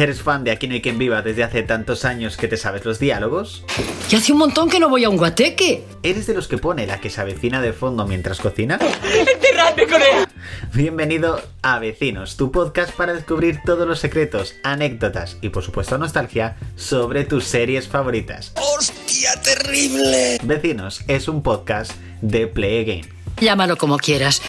¿Eres fan de Aquí no hay quien viva desde hace tantos años que te sabes los diálogos? Y hace un montón que no voy a un guateque. ¿Eres de los que pone la que se avecina de fondo mientras cocina? ¡Enterradme con ella! Bienvenido a Vecinos, tu podcast para descubrir todos los secretos, anécdotas y por supuesto nostalgia sobre tus series favoritas. ¡Hostia, terrible! Vecinos es un podcast de Play Game. Llámalo como quieras.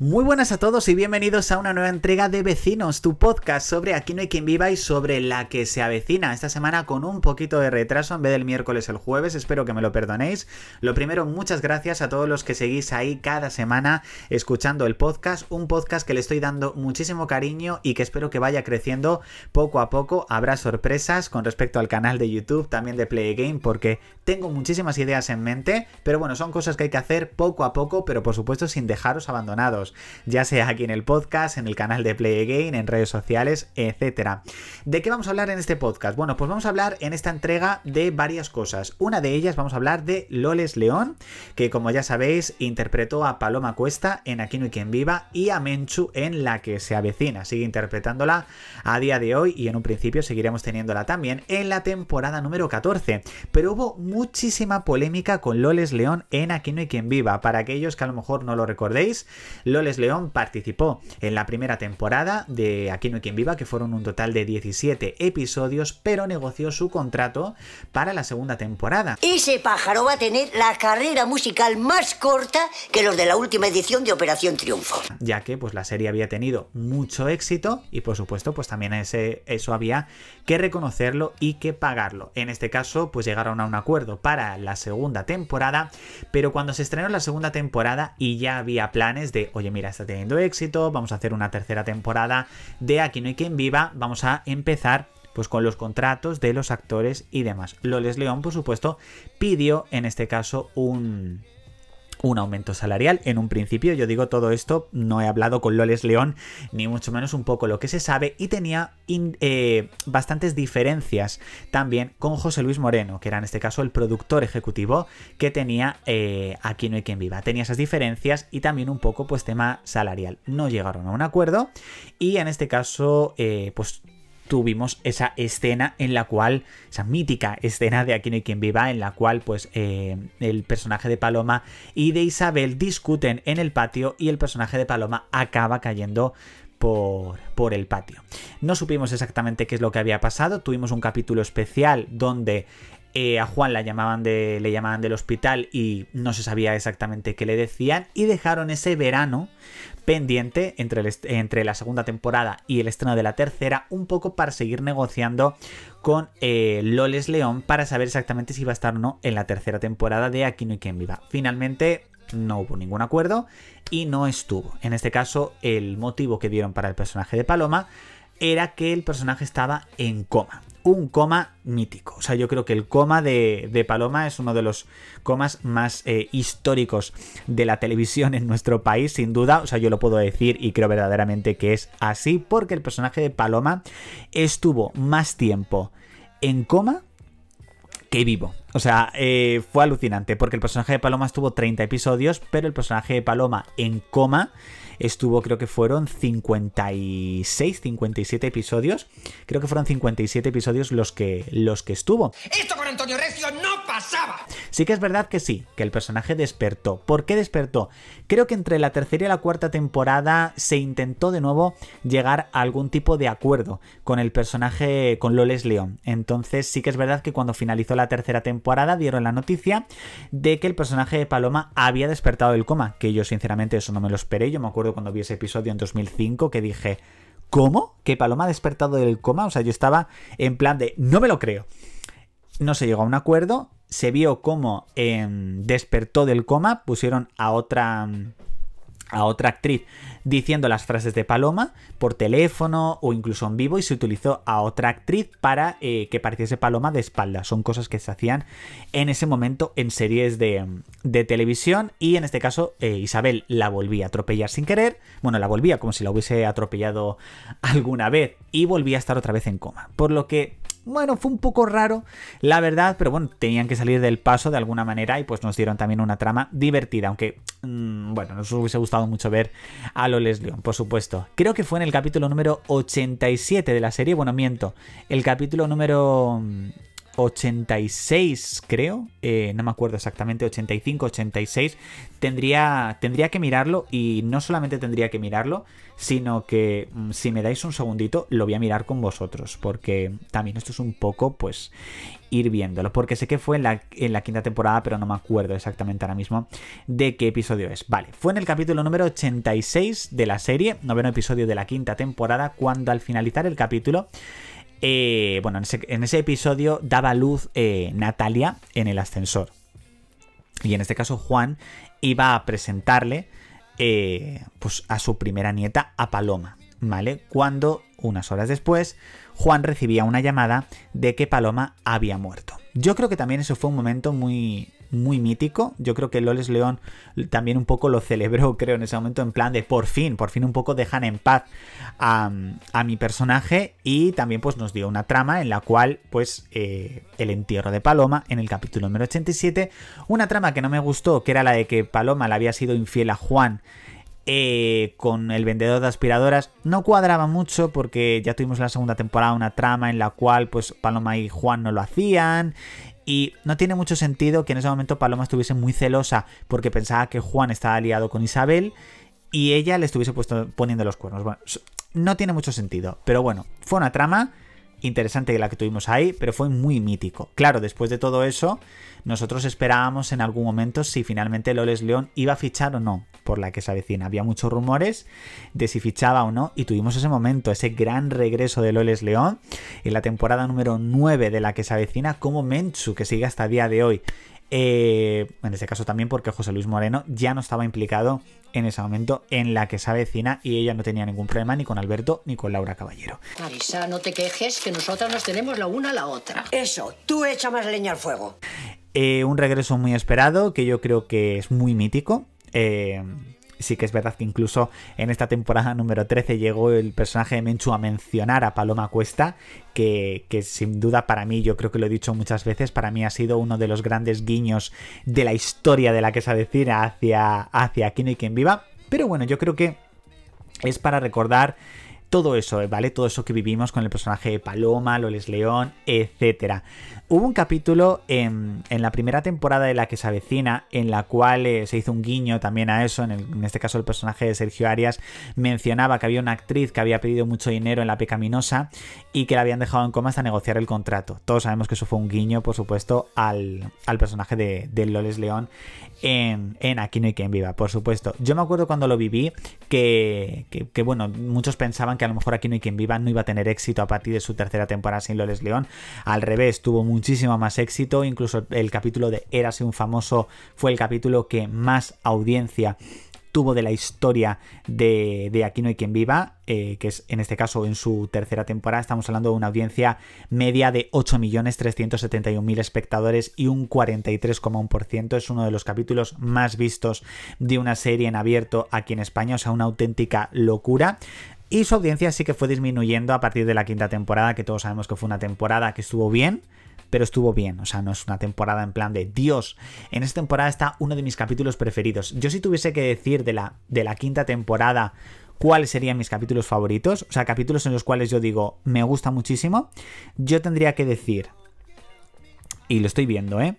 Muy buenas a todos y bienvenidos a una nueva entrega de Vecinos, tu podcast sobre Aquí no hay quien viva y sobre la que se avecina esta semana con un poquito de retraso en vez del miércoles el jueves, espero que me lo perdonéis. Lo primero, muchas gracias a todos los que seguís ahí cada semana escuchando el podcast, un podcast que le estoy dando muchísimo cariño y que espero que vaya creciendo poco a poco. Habrá sorpresas con respecto al canal de YouTube, también de Play Game, porque tengo muchísimas ideas en mente, pero bueno, son cosas que hay que hacer poco a poco, pero por supuesto sin dejaros abandonados ya sea aquí en el podcast, en el canal de Play Again, en redes sociales, etcétera. ¿De qué vamos a hablar en este podcast? Bueno, pues vamos a hablar en esta entrega de varias cosas. Una de ellas vamos a hablar de Loles León, que como ya sabéis, interpretó a Paloma Cuesta en Aquí no hay quien viva y a Menchu en La que se avecina. Sigue interpretándola a día de hoy y en un principio seguiremos teniéndola también en la temporada número 14. Pero hubo muchísima polémica con Loles León en Aquí no hay quien viva. Para aquellos que a lo mejor no lo recordéis, Loles León participó en la primera temporada de Aquí no hay quien viva, que fueron un total de 17 episodios, pero negoció su contrato para la segunda temporada. Ese pájaro va a tener la carrera musical más corta que los de la última edición de Operación Triunfo. Ya que pues la serie había tenido mucho éxito y por supuesto pues también ese, eso había que reconocerlo y que pagarlo. En este caso pues llegaron a un acuerdo para la segunda temporada, pero cuando se estrenó la segunda temporada y ya había planes de, oye mira, está teniendo éxito, vamos a hacer una tercera temporada de Aquí no hay quien viva, vamos a empezar pues con los contratos de los actores y demás. Loles León, por supuesto, pidió en este caso un un aumento salarial. En un principio, yo digo todo esto, no he hablado con Loles León, ni mucho menos un poco lo que se sabe, y tenía eh, bastantes diferencias también con José Luis Moreno, que era en este caso el productor ejecutivo que tenía eh, Aquí no hay quien viva. Tenía esas diferencias y también un poco pues tema salarial. No llegaron a un acuerdo y en este caso eh, pues tuvimos esa escena en la cual, esa mítica escena de Aquí no hay quien viva, en la cual pues eh, el personaje de Paloma y de Isabel discuten en el patio y el personaje de Paloma acaba cayendo por, por, el patio. No supimos exactamente qué es lo que había pasado, tuvimos un capítulo especial donde eh, a Juan la llamaban de, le llamaban del hospital y no se sabía exactamente qué le decían y dejaron ese verano pendiente entre, entre la segunda temporada y el estreno de la tercera, un poco para seguir negociando con eh, Loles León para saber exactamente si va a estar o no en la tercera temporada de Aquí no hay quien viva. Finalmente no hubo ningún acuerdo y no estuvo. En este caso, el motivo que dieron para el personaje de Paloma era que el personaje estaba en coma un coma mítico. O sea, yo creo que el coma de, Paloma es uno de los comas más eh, históricos de la televisión en nuestro país, sin duda. O sea, yo lo puedo decir y creo verdaderamente que es así, porque el personaje de Paloma estuvo más tiempo en coma que vivo. O sea, eh, fue alucinante, porque el personaje de Paloma estuvo 30 episodios, pero el personaje de Paloma en coma estuvo, creo que fueron 56, 57 episodios. Creo que fueron 57 episodios los que, los que estuvo. Esto con Antonio Recio no pasaba. Sí que es verdad que sí, que el personaje despertó. ¿Por qué despertó? Creo que entre la tercera y la cuarta temporada se intentó de nuevo llegar a algún tipo de acuerdo con el personaje, con Loles León. Entonces sí que es verdad que cuando finalizó la tercera temporada dieron la noticia de que el personaje de Paloma había despertado del coma, que yo sinceramente eso no me lo esperé, yo me acuerdo cuando vi ese episodio en 2005 que dije, ¿cómo? ¿Que Paloma ha despertado del coma? O sea, yo estaba en plan de, no me lo creo. No se llegó a un acuerdo, se vio cómo em, despertó del coma, pusieron a otra a otra actriz diciendo las frases de Paloma por teléfono o incluso en vivo y se utilizó a otra actriz para eh, que pareciese Paloma de espalda. Son cosas que se hacían en ese momento en series de, televisión y en este caso eh, Isabel la volvía a atropellar sin querer. Bueno, la volvía como si la hubiese atropellado alguna vez y volvía a estar otra vez en coma. Por lo que bueno, fue un poco raro, la verdad, pero bueno, tenían que salir del paso de alguna manera y pues nos dieron también una trama divertida, aunque, mm, bueno, nos hubiese gustado mucho ver a Loles León, por supuesto. Creo que fue en el capítulo número 87 de la serie, bueno, miento, el capítulo número 86, creo, eh, no me acuerdo exactamente, 85, 86, tendría, tendría que mirarlo y no solamente tendría que mirarlo, sino que mm, si me dais un segundito lo voy a mirar con vosotros, porque también esto es un poco, pues, ir viéndolo, porque sé que fue en la, en la quinta temporada, pero no me acuerdo exactamente ahora mismo de qué episodio es. Vale, fue en el capítulo número 86 de la serie, noveno episodio de la quinta temporada, cuando al finalizar el capítulo... Eh, bueno, en ese, episodio daba luz eh, Natalia en el ascensor. Y en este caso Juan iba a presentarle eh, pues a su primera nieta, a Paloma. ¿Vale? Cuando, unas horas después, Juan recibía una llamada de que Paloma había muerto. Yo creo que también eso fue un momento muy, muy mítico. Yo creo que Loles León también un poco lo celebró, creo, en ese momento, en plan de por fin, por fin un poco dejan en paz a, mi personaje. Y también pues nos dio una trama en la cual pues eh, el entierro de Paloma en el capítulo número 87, una trama que no me gustó, que era la de que Paloma le había sido infiel a Juan eh, con el vendedor de aspiradoras. No cuadraba mucho porque ya tuvimos la segunda temporada una trama en la cual pues Paloma y Juan no lo hacían y no tiene mucho sentido que en ese momento Paloma estuviese muy celosa porque pensaba que Juan estaba aliado con Isabel y ella le estuviese poniendo los cuernos. Bueno, no tiene mucho sentido. Pero bueno, fue una trama interesante la que tuvimos ahí, pero fue muy mítico. Claro, después de todo eso, nosotros esperábamos en algún momento si finalmente Loles León iba a fichar o no por la que se avecina. Había muchos rumores de si fichaba o no y tuvimos ese momento, ese gran regreso de Loles León en la temporada número 9 de la que se avecina como Menchu, que sigue hasta día de hoy. Eh, en este caso también porque José Luis Moreno ya no estaba implicado en ese momento en la que se avecina y ella no tenía ningún problema ni con Alberto ni con Laura Caballero. Marisa, no te quejes que nosotras nos tenemos la una a la otra. Eso, tú echa más leña al fuego. Eh, un regreso muy esperado que yo creo que es muy mítico. Eh, sí que es verdad que incluso en esta temporada número 13 llegó el personaje de Menchu a mencionar a Paloma Cuesta, que, sin duda para mí, yo creo que lo he dicho muchas veces, para mí ha sido uno de los grandes guiños de la historia de la que se avecina hacia, hacia hay quien viva. Pero bueno, yo creo que es para recordar todo eso, ¿vale? Todo eso que vivimos con el personaje de Paloma, Loles León, etc. Hubo un capítulo en, la primera temporada de la que se avecina, en la cual eh, se hizo un guiño también a eso, en, este caso el personaje de Sergio Arias mencionaba que había una actriz que había pedido mucho dinero en la pecaminosa y que la habían dejado en coma hasta negociar el contrato. Todos sabemos que eso fue un guiño, por supuesto, al, personaje de, de Loles León en, en Aquí no hay quien viva, por supuesto. Yo me acuerdo cuando lo viví que, que, bueno, muchos pensaban que a lo mejor Aquí no hay quien viva no iba a tener éxito a partir de su tercera temporada sin Loles León. Al revés, tuvo muchísimo más éxito. Incluso el capítulo de Érase un famoso fue el capítulo que más audiencia tuvo de la historia de, Aquí no hay quien viva, eh, que es en este caso en su tercera temporada, estamos hablando de una audiencia media de 8.371.000 espectadores y un 43,1%. Es uno de los capítulos más vistos de una serie en abierto aquí en España, o sea, una auténtica locura. Y su audiencia sí que fue disminuyendo a partir de la quinta temporada, que todos sabemos que fue una temporada que estuvo bien, pero estuvo bien. O sea, no es una temporada en plan de Dios. En esta temporada está uno de mis capítulos preferidos. Yo si tuviese que decir de la, de la quinta temporada cuáles serían mis capítulos favoritos, o sea, capítulos en los cuales yo digo, me gusta muchísimo, yo tendría que decir, y lo estoy viendo, ¿eh?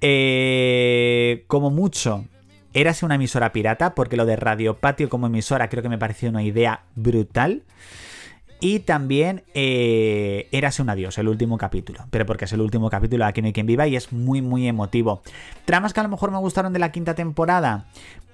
eh como mucho, érase una emisora pirata, porque lo de Radio Patio como emisora creo que me pareció una idea brutal. Y también eh, Érase un adiós, el último capítulo. Pero porque es el último capítulo de Aquí no hay quien viva y es muy, muy emotivo. Tramas que a lo mejor me gustaron de la quinta temporada.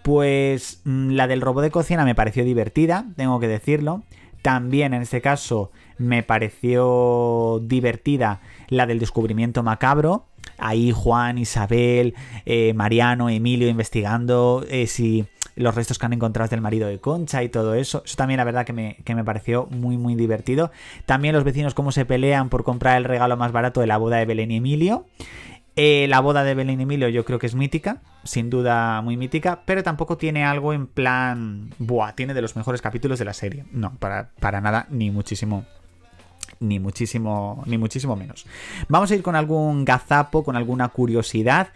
Pues mm, la del robot de cocina me pareció divertida, tengo que decirlo. También en este caso me pareció divertida la del descubrimiento macabro. Ahí Juan, Isabel, eh, Mariano, Emilio investigando eh, si los restos que han encontrado del marido de Concha y todo eso. Eso también la verdad que me, que me pareció muy muy divertido. También los vecinos cómo se pelean por comprar el regalo más barato de la boda de Belén y Emilio. Eh, la boda de Belén y Emilio yo creo que es mítica, sin duda muy mítica, pero tampoco tiene algo en plan, buah, tiene de los mejores capítulos de la serie. No, para, para nada, ni muchísimo ni muchísimo, ni muchísimo menos. Vamos a ir con algún gazapo, con alguna curiosidad.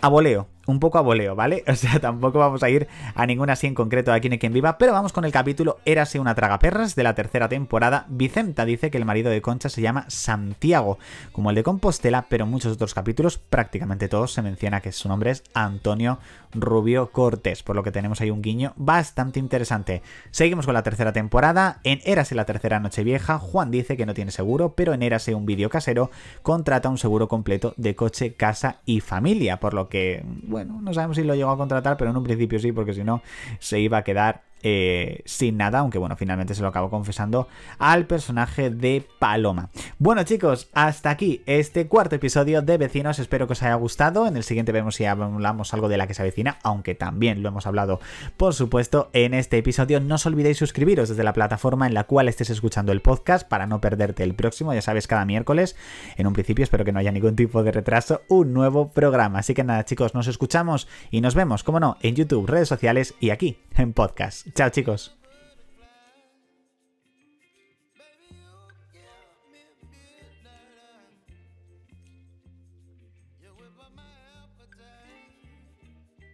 A voleo, un poco a voleo, ¿vale? O sea, tampoco vamos a ir a ninguna así en concreto aquí ni quien viva, pero vamos con el capítulo Érase una tragaperras de la tercera temporada. Vicenta dice que el marido de Concha se llama Santiago, como el de Compostela, pero en muchos otros capítulos, prácticamente todos, se menciona que su nombre es Antonio Rubio Cortés, por lo que tenemos ahí un guiño bastante interesante. Seguimos con la tercera temporada. En Érase la tercera noche vieja, Juan dice que no tiene seguro, pero en Érase un vídeo casero contrata un seguro completo de coche, casa y familia, por lo que, no sabemos si lo llegó a contratar, pero en un principio sí, porque si no se iba a quedar eh, sin nada, aunque bueno, finalmente se lo acabo confesando al personaje de Paloma. Bueno chicos, hasta aquí este cuarto episodio de Vecinos, espero que os haya gustado, en el siguiente vemos si hablamos algo de la que se avecina, aunque también lo hemos hablado por supuesto en este episodio, no os olvidéis suscribiros desde la plataforma en la cual estés escuchando el podcast para no perderte el próximo, ya sabes, cada miércoles, en un principio espero que no haya ningún tipo de retraso, un nuevo programa, así que nada chicos, nos escuchamos y nos vemos, como no, en YouTube, redes sociales y aquí en podcast. Chao chicos.